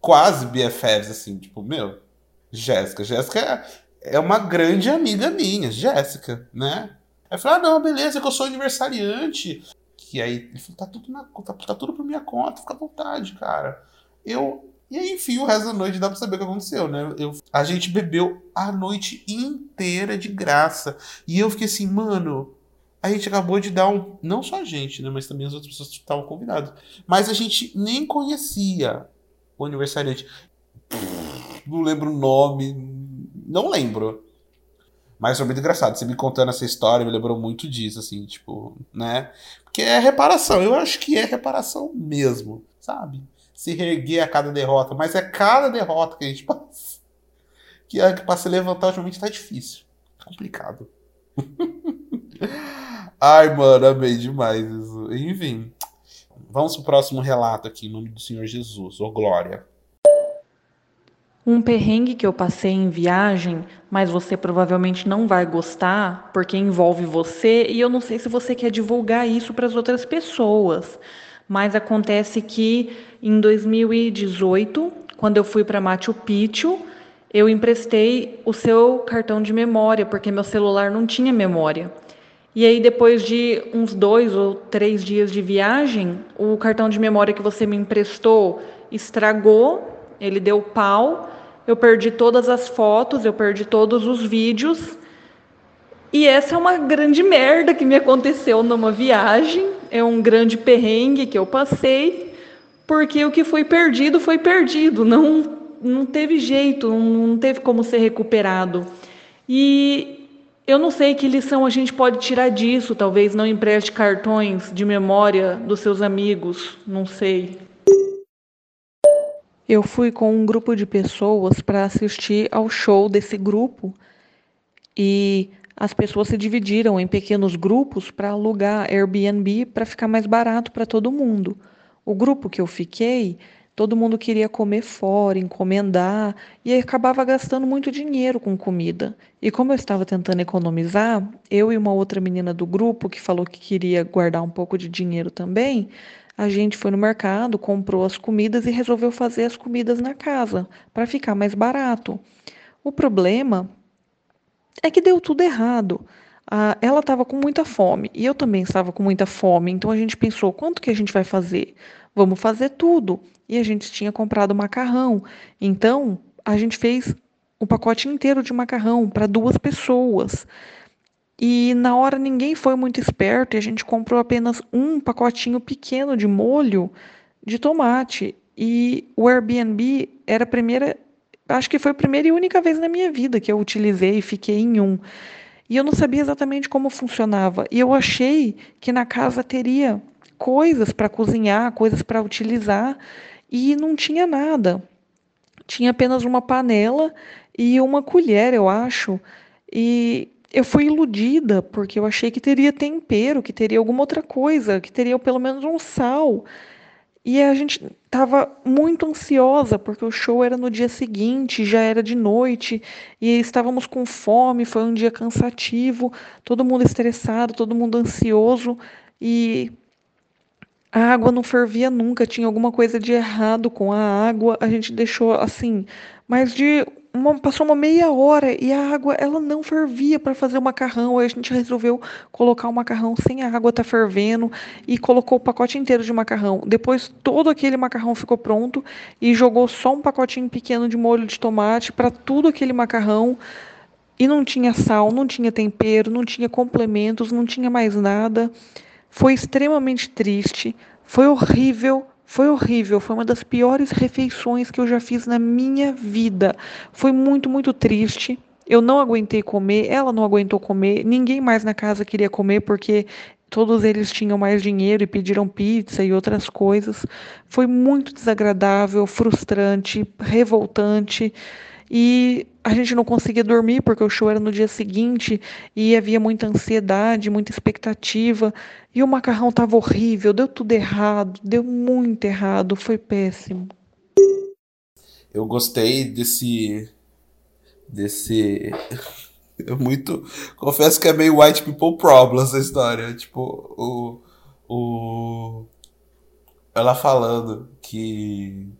quase BFFs, assim, tipo, meu, Jéssica. Jéssica é, é uma grande amiga minha, Jéssica, né? Aí eu falei, ah, não, beleza, que eu sou aniversariante. Que aí ele falou, tá tudo, na, tá, tá tudo por minha conta, fica à vontade, cara. Eu. E aí, enfim, o resto da noite dá pra saber o que aconteceu, né? Eu, a gente bebeu a noite inteira de graça. E eu fiquei assim, mano, a gente acabou de dar um. Não só a gente, né? Mas também as outras pessoas que estavam convidadas. Mas a gente nem conhecia o aniversariante. Não lembro o nome. Não lembro. Mas foi muito engraçado. Você me contando essa história me lembrou muito disso, assim, tipo, né? Porque é reparação. Eu acho que é reparação mesmo, sabe? Se reerguer a cada derrota. Mas é cada derrota que a gente [LAUGHS] passa. Que, pra se levantar ultimamente tá difícil. Complicado. [LAUGHS] Ai, mano, amei demais isso. Enfim. Vamos pro próximo relato aqui, em nome do Senhor Jesus. Ô, glória. Um perrengue que eu passei em viagem, mas você provavelmente não vai gostar, porque envolve você, e eu não sei se você quer divulgar isso para as outras pessoas. Mas acontece que em 2018, quando eu fui para Machu Picchu, eu emprestei o seu cartão de memória, porque meu celular não tinha memória. E aí, depois de uns dois ou três dias de viagem, o cartão de memória que você me emprestou estragou, ele deu pau, eu perdi todas as fotos, eu perdi todos os vídeos. E essa é uma grande merda que me aconteceu numa viagem, é um grande perrengue que eu passei, porque o que foi perdido foi perdido, não, não teve jeito, não teve como ser recuperado. E eu não sei que lição a gente pode tirar disso. Talvez não empreste cartões de memória dos seus amigos, não sei. Eu fui com um grupo de pessoas para assistir ao show desse grupo e as pessoas se dividiram em pequenos grupos para alugar Airbnb para ficar mais barato para todo mundo. O grupo que eu fiquei todo mundo queria comer fora, encomendar, e acabava gastando muito dinheiro com comida. E como eu estava tentando economizar, eu e uma outra menina do grupo que falou que queria guardar um pouco de dinheiro também, a gente foi no mercado, comprou as comidas e resolveu fazer as comidas na casa, para ficar mais barato. O problema é que deu tudo errado. Ah, ela estava com muita fome e eu também estava com muita fome, então a gente pensou: quanto que a gente vai fazer? Vamos fazer tudo e a gente tinha comprado macarrão. Então, a gente fez um pacote inteiro de macarrão para duas pessoas. E na hora ninguém foi muito esperto e a gente comprou apenas um pacotinho pequeno de molho de tomate. E o Airbnb era a primeira, acho que foi a primeira e única vez na minha vida que eu utilizei e fiquei em um. E eu não sabia exatamente como funcionava. E eu achei que na casa teria coisas para cozinhar, coisas para utilizar e não tinha nada. Tinha apenas uma panela e uma colher, eu acho. E eu fui iludida, porque eu achei que teria tempero, que teria alguma outra coisa, que teria pelo menos um sal. E a gente estava muito ansiosa, porque o show era no dia seguinte, já era de noite, e estávamos com fome, foi um dia cansativo, todo mundo estressado, todo mundo ansioso. E a água não fervia nunca, tinha alguma coisa de errado com a água. A gente deixou assim, mais de uma, passou uma meia hora e a água ela não fervia para fazer o macarrão. Aí a gente resolveu colocar o macarrão sem a água tá fervendo e colocou o pacote inteiro de macarrão. Depois todo aquele macarrão ficou pronto e jogou só um pacotinho pequeno de molho de tomate para tudo aquele macarrão. E não tinha sal, não tinha tempero, não tinha complementos, não tinha mais nada. Foi extremamente triste, foi horrível, foi horrível, foi uma das piores refeições que eu já fiz na minha vida. Foi muito, muito triste. Eu não aguentei comer, ela não aguentou comer, ninguém mais na casa queria comer porque todos eles tinham mais dinheiro e pediram pizza e outras coisas. Foi muito desagradável, frustrante, revoltante. E a gente não conseguia dormir porque o show era no dia seguinte e havia muita ansiedade, muita expectativa. E o macarrão estava horrível, deu tudo errado, deu muito errado, foi péssimo. Eu gostei desse. desse. [LAUGHS] muito. Confesso que é meio white people problems a história. Tipo, o. o ela falando que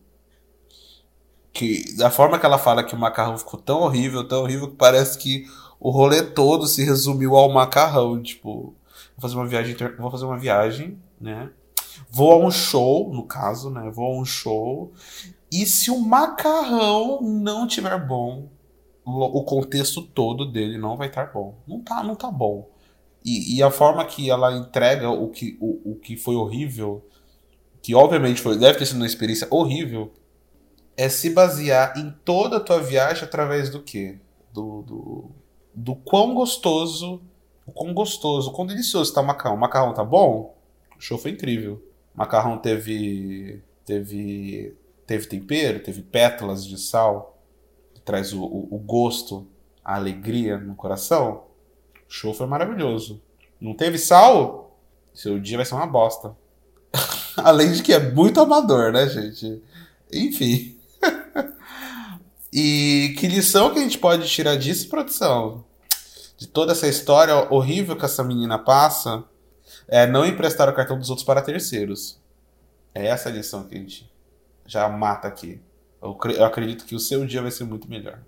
que da forma que ela fala que o macarrão ficou tão horrível, tão horrível que parece que o rolê todo se resumiu ao macarrão, tipo, vou fazer uma viagem, vou fazer uma viagem, né? Vou a um show, no caso, né? Vou a um show. E se o macarrão não tiver bom, o contexto todo dele não vai estar bom. Não tá, não tá bom. E, e a forma que ela entrega o que, o, o que foi horrível, que obviamente foi, deve ter sido uma experiência horrível, é se basear em toda a tua viagem através do quê? Do, do, do quão gostoso, o quão gostoso, o quão delicioso tá o macarrão. O macarrão tá bom? O show foi incrível. O macarrão teve teve teve tempero, teve pétalas de sal, que traz o, o, o gosto, a alegria no coração. O show foi maravilhoso. Não teve sal? Seu dia vai ser uma bosta. [LAUGHS] Além de que é muito amador, né, gente? Enfim. [LAUGHS] e que lição que a gente pode tirar disso, produção? De toda essa história horrível que essa menina passa, é não emprestar o cartão dos outros para terceiros. É essa a lição que a gente já mata aqui. Eu, eu acredito que o seu dia vai ser muito melhor.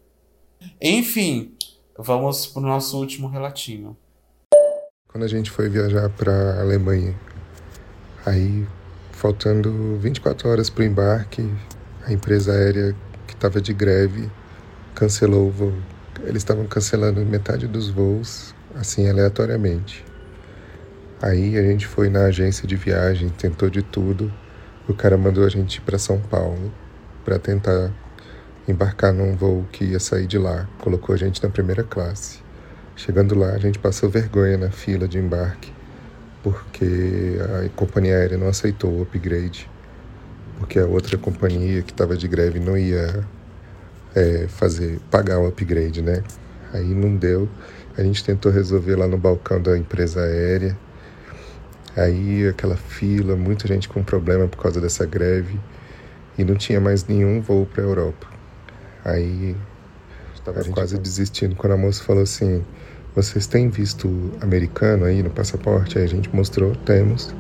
Enfim, vamos para o nosso último relatinho. Quando a gente foi viajar para Alemanha, aí faltando 24 horas para o embarque, a empresa aérea que estava de greve cancelou o voo. Eles estavam cancelando metade dos voos, assim, aleatoriamente. Aí a gente foi na agência de viagem, tentou de tudo. O cara mandou a gente para São Paulo para tentar embarcar num voo que ia sair de lá. Colocou a gente na primeira classe. Chegando lá, a gente passou vergonha na fila de embarque, porque a companhia aérea não aceitou o upgrade porque a outra companhia que estava de greve não ia é, fazer pagar o upgrade, né? Aí não deu. A gente tentou resolver lá no balcão da empresa aérea. Aí aquela fila, muita gente com problema por causa dessa greve e não tinha mais nenhum voo para a Europa. Aí estava quase desistindo quando a moça falou assim: "Vocês têm visto americano aí no passaporte?" Aí a gente mostrou, temos.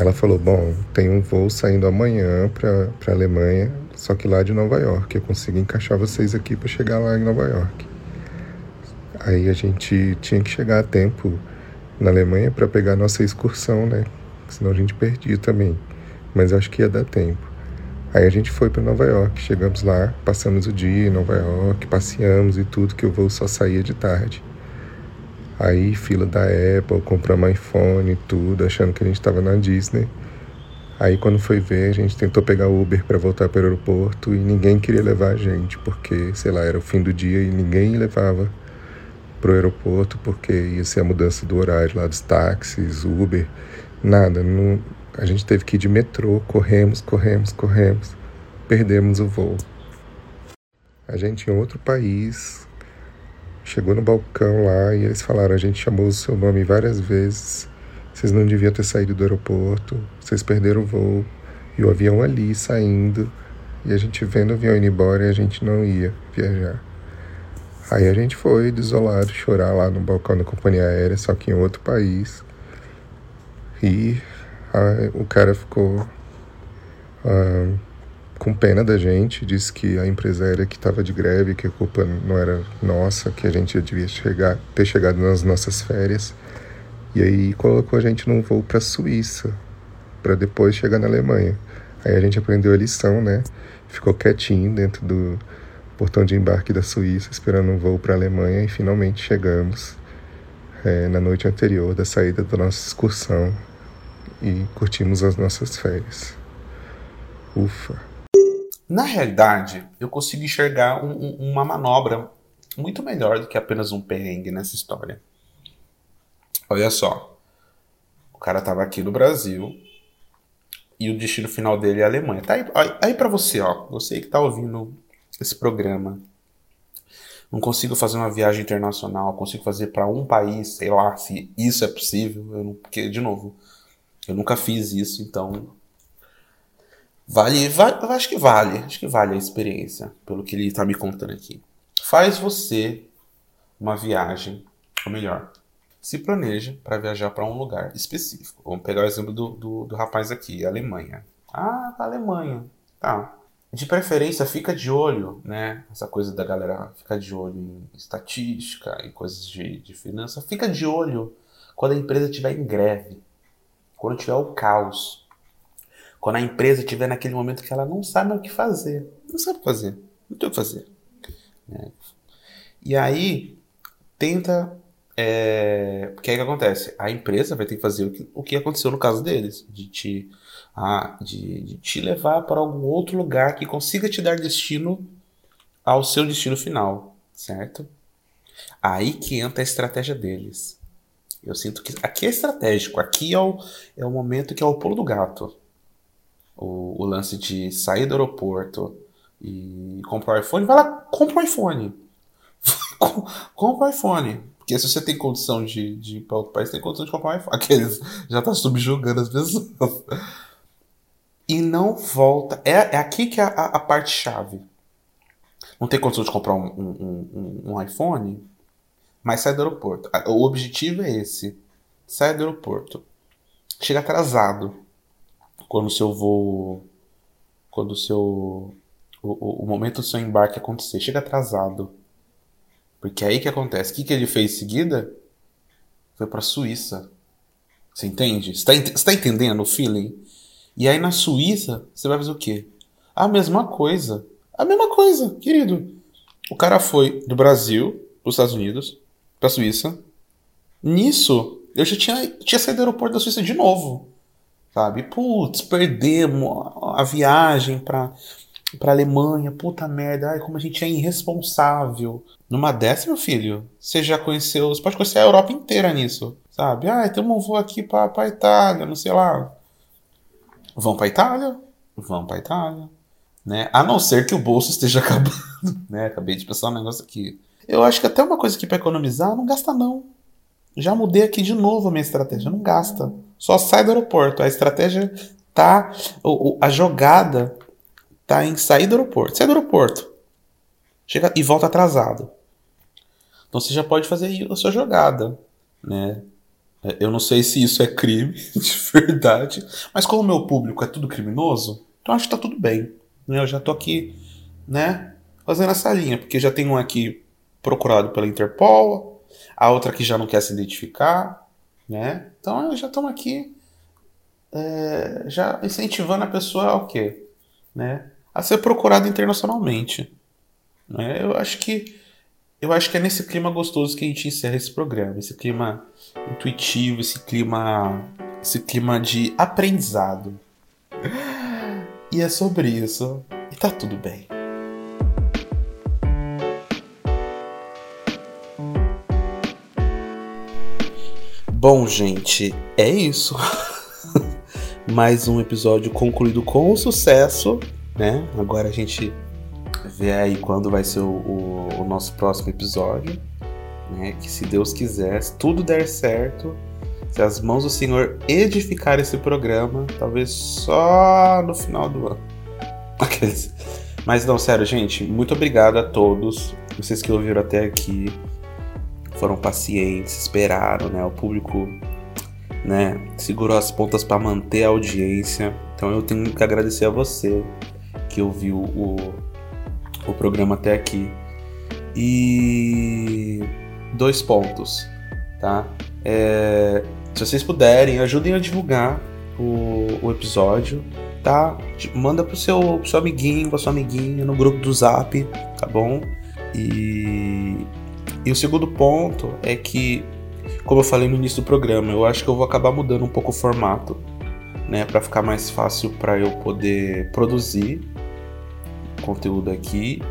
Ela falou: Bom, tem um voo saindo amanhã para a Alemanha, só que lá de Nova York. Eu consigo encaixar vocês aqui para chegar lá em Nova York. Aí a gente tinha que chegar a tempo na Alemanha para pegar nossa excursão, né? Senão a gente perdia também. Mas acho que ia dar tempo. Aí a gente foi para Nova York, chegamos lá, passamos o dia em Nova York, passeamos e tudo, que o voo só saía de tarde. Aí, fila da Apple, compramos iPhone e tudo, achando que a gente estava na Disney. Aí, quando foi ver, a gente tentou pegar Uber para voltar para o aeroporto e ninguém queria levar a gente, porque, sei lá, era o fim do dia e ninguém levava para o aeroporto, porque ia ser a mudança do horário lá dos táxis, Uber, nada. Não, a gente teve que ir de metrô, corremos, corremos, corremos, perdemos o voo. A gente em outro país, Chegou no balcão lá e eles falaram: a gente chamou o seu nome várias vezes, vocês não deviam ter saído do aeroporto, vocês perderam o voo. E o avião ali saindo, e a gente vendo o avião indo embora e a gente não ia viajar. Aí a gente foi desolado chorar lá no balcão da companhia aérea, só que em outro país. E a, o cara ficou. Uh, com pena da gente, disse que a empresa aérea que estava de greve, que a culpa não era nossa, que a gente devia chegar, ter chegado nas nossas férias. E aí colocou a gente num voo para a Suíça, para depois chegar na Alemanha. Aí a gente aprendeu a lição, né? Ficou quietinho dentro do portão de embarque da Suíça, esperando um voo para a Alemanha e finalmente chegamos é, na noite anterior da saída da nossa excursão e curtimos as nossas férias. Ufa! Na realidade, eu consigo enxergar um, um, uma manobra muito melhor do que apenas um perrengue nessa história. Olha só. O cara tava aqui no Brasil e o destino final dele é a Alemanha. Tá aí, aí para você, ó. Você que tá ouvindo esse programa. Não consigo fazer uma viagem internacional, consigo fazer para um país, sei lá se isso é possível. Não, porque, de novo, eu nunca fiz isso, então Vale, vale, acho que vale, acho que vale a experiência, pelo que ele está me contando aqui. Faz você uma viagem, ou melhor, se planeja para viajar para um lugar específico. Vamos pegar o exemplo do, do, do rapaz aqui, Alemanha. Ah, da Alemanha. Tá. De preferência, fica de olho, né? Essa coisa da galera ficar de olho em estatística e coisas de, de finança. Fica de olho quando a empresa estiver em greve. Quando tiver o caos. Quando a empresa estiver naquele momento que ela não sabe o que fazer. Não sabe o que fazer. Não tem o que fazer. Né? E aí, tenta. É... Porque aí que acontece? A empresa vai ter que fazer o que, o que aconteceu no caso deles, de te, ah, de, de te levar para algum outro lugar que consiga te dar destino ao seu destino final, certo? Aí que entra a estratégia deles. Eu sinto que aqui é estratégico, aqui é o, é o momento que é o pulo do gato. O, o lance de sair do aeroporto e comprar o iPhone, vai lá, compra o iPhone. [LAUGHS] compra o iPhone. Porque se você tem condição de, de ir para outro país, tem condição de comprar um iPhone. [LAUGHS] Aqueles já tá subjugando as pessoas. E não volta. É, é aqui que é a, a parte chave. Não tem condição de comprar um, um, um, um iPhone, mas sai do aeroporto. O objetivo é esse. Sai do aeroporto. Chega atrasado. Quando o seu voo. Quando o seu. O, o, momento do seu embarque acontecer. Chega atrasado. Porque é aí que acontece. O que, que ele fez em seguida? Foi pra Suíça. Você entende? Você tá, tá entendendo o feeling? E aí na Suíça, você vai fazer o quê? A mesma coisa. A mesma coisa, querido. O cara foi do Brasil para os Estados Unidos, para a Suíça. Nisso, eu já tinha, tinha saído do aeroporto da Suíça de novo. Sabe? Putz, perdemos a viagem para pra Alemanha, puta merda, ai, como a gente é irresponsável. Numa dessa, meu filho, você já conheceu, você pode conhecer a Europa inteira nisso, sabe? Ah, então eu vou aqui pra, pra Itália, não sei lá. Vão pra Itália? Vão pra Itália. Né? A não ser que o bolso esteja [LAUGHS] acabando, né? Acabei de pensar um negócio aqui. Eu acho que até uma coisa aqui para economizar, não gasta não. Já mudei aqui de novo a minha estratégia, não gasta. Só sai do aeroporto. A estratégia tá, a jogada tá em sair do aeroporto. Sai do aeroporto. Chega e volta atrasado. Então você já pode fazer a sua jogada, né? Eu não sei se isso é crime [LAUGHS] de verdade, mas como o meu público é tudo criminoso, então acho que tá tudo bem. Né? Eu já tô aqui, né, fazendo essa linha, porque já tem um aqui procurado pela Interpol, a outra que já não quer se identificar, né? Então já estamos aqui é, já incentivando a pessoa ao quê? Né? A ser procurada internacionalmente. Né? Eu acho que eu acho que é nesse clima gostoso que a gente encerra esse programa, esse clima intuitivo, esse clima esse clima de aprendizado. E é sobre isso. E tá tudo bem. Bom, gente, é isso. [LAUGHS] Mais um episódio concluído com sucesso, né? Agora a gente vê aí quando vai ser o, o, o nosso próximo episódio, né? Que se Deus quiser, se tudo der certo, se as mãos do Senhor edificarem esse programa, talvez só no final do ano. [LAUGHS] Mas não, sério, gente, muito obrigado a todos. Vocês que ouviram até aqui foram pacientes, esperaram, né? O público, né, segurou as pontas para manter a audiência. Então eu tenho que agradecer a você que ouviu o, o programa até aqui. E dois pontos, tá? É, se vocês puderem, ajudem a divulgar o, o episódio, tá? Manda pro seu, pro seu amiguinho, pra sua amiguinha, no grupo do Zap, tá bom? E, e o segundo ponto é que, como eu falei no início do programa, eu acho que eu vou acabar mudando um pouco o formato, né? Para ficar mais fácil para eu poder produzir conteúdo aqui.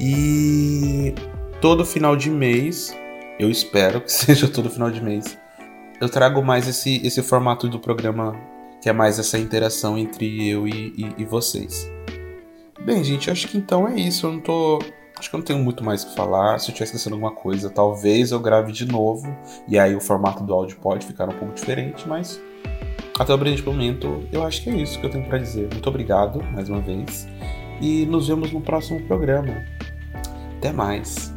E todo final de mês, eu espero que [LAUGHS] seja todo final de mês, eu trago mais esse, esse formato do programa, que é mais essa interação entre eu e, e, e vocês. Bem, gente, acho que então é isso. Eu não tô. Acho que eu não tenho muito mais o que falar. Se eu estiver esquecendo alguma coisa, talvez eu grave de novo. E aí o formato do áudio pode ficar um pouco diferente, mas até o presente momento, eu acho que é isso que eu tenho para dizer. Muito obrigado mais uma vez. E nos vemos no próximo programa. Até mais.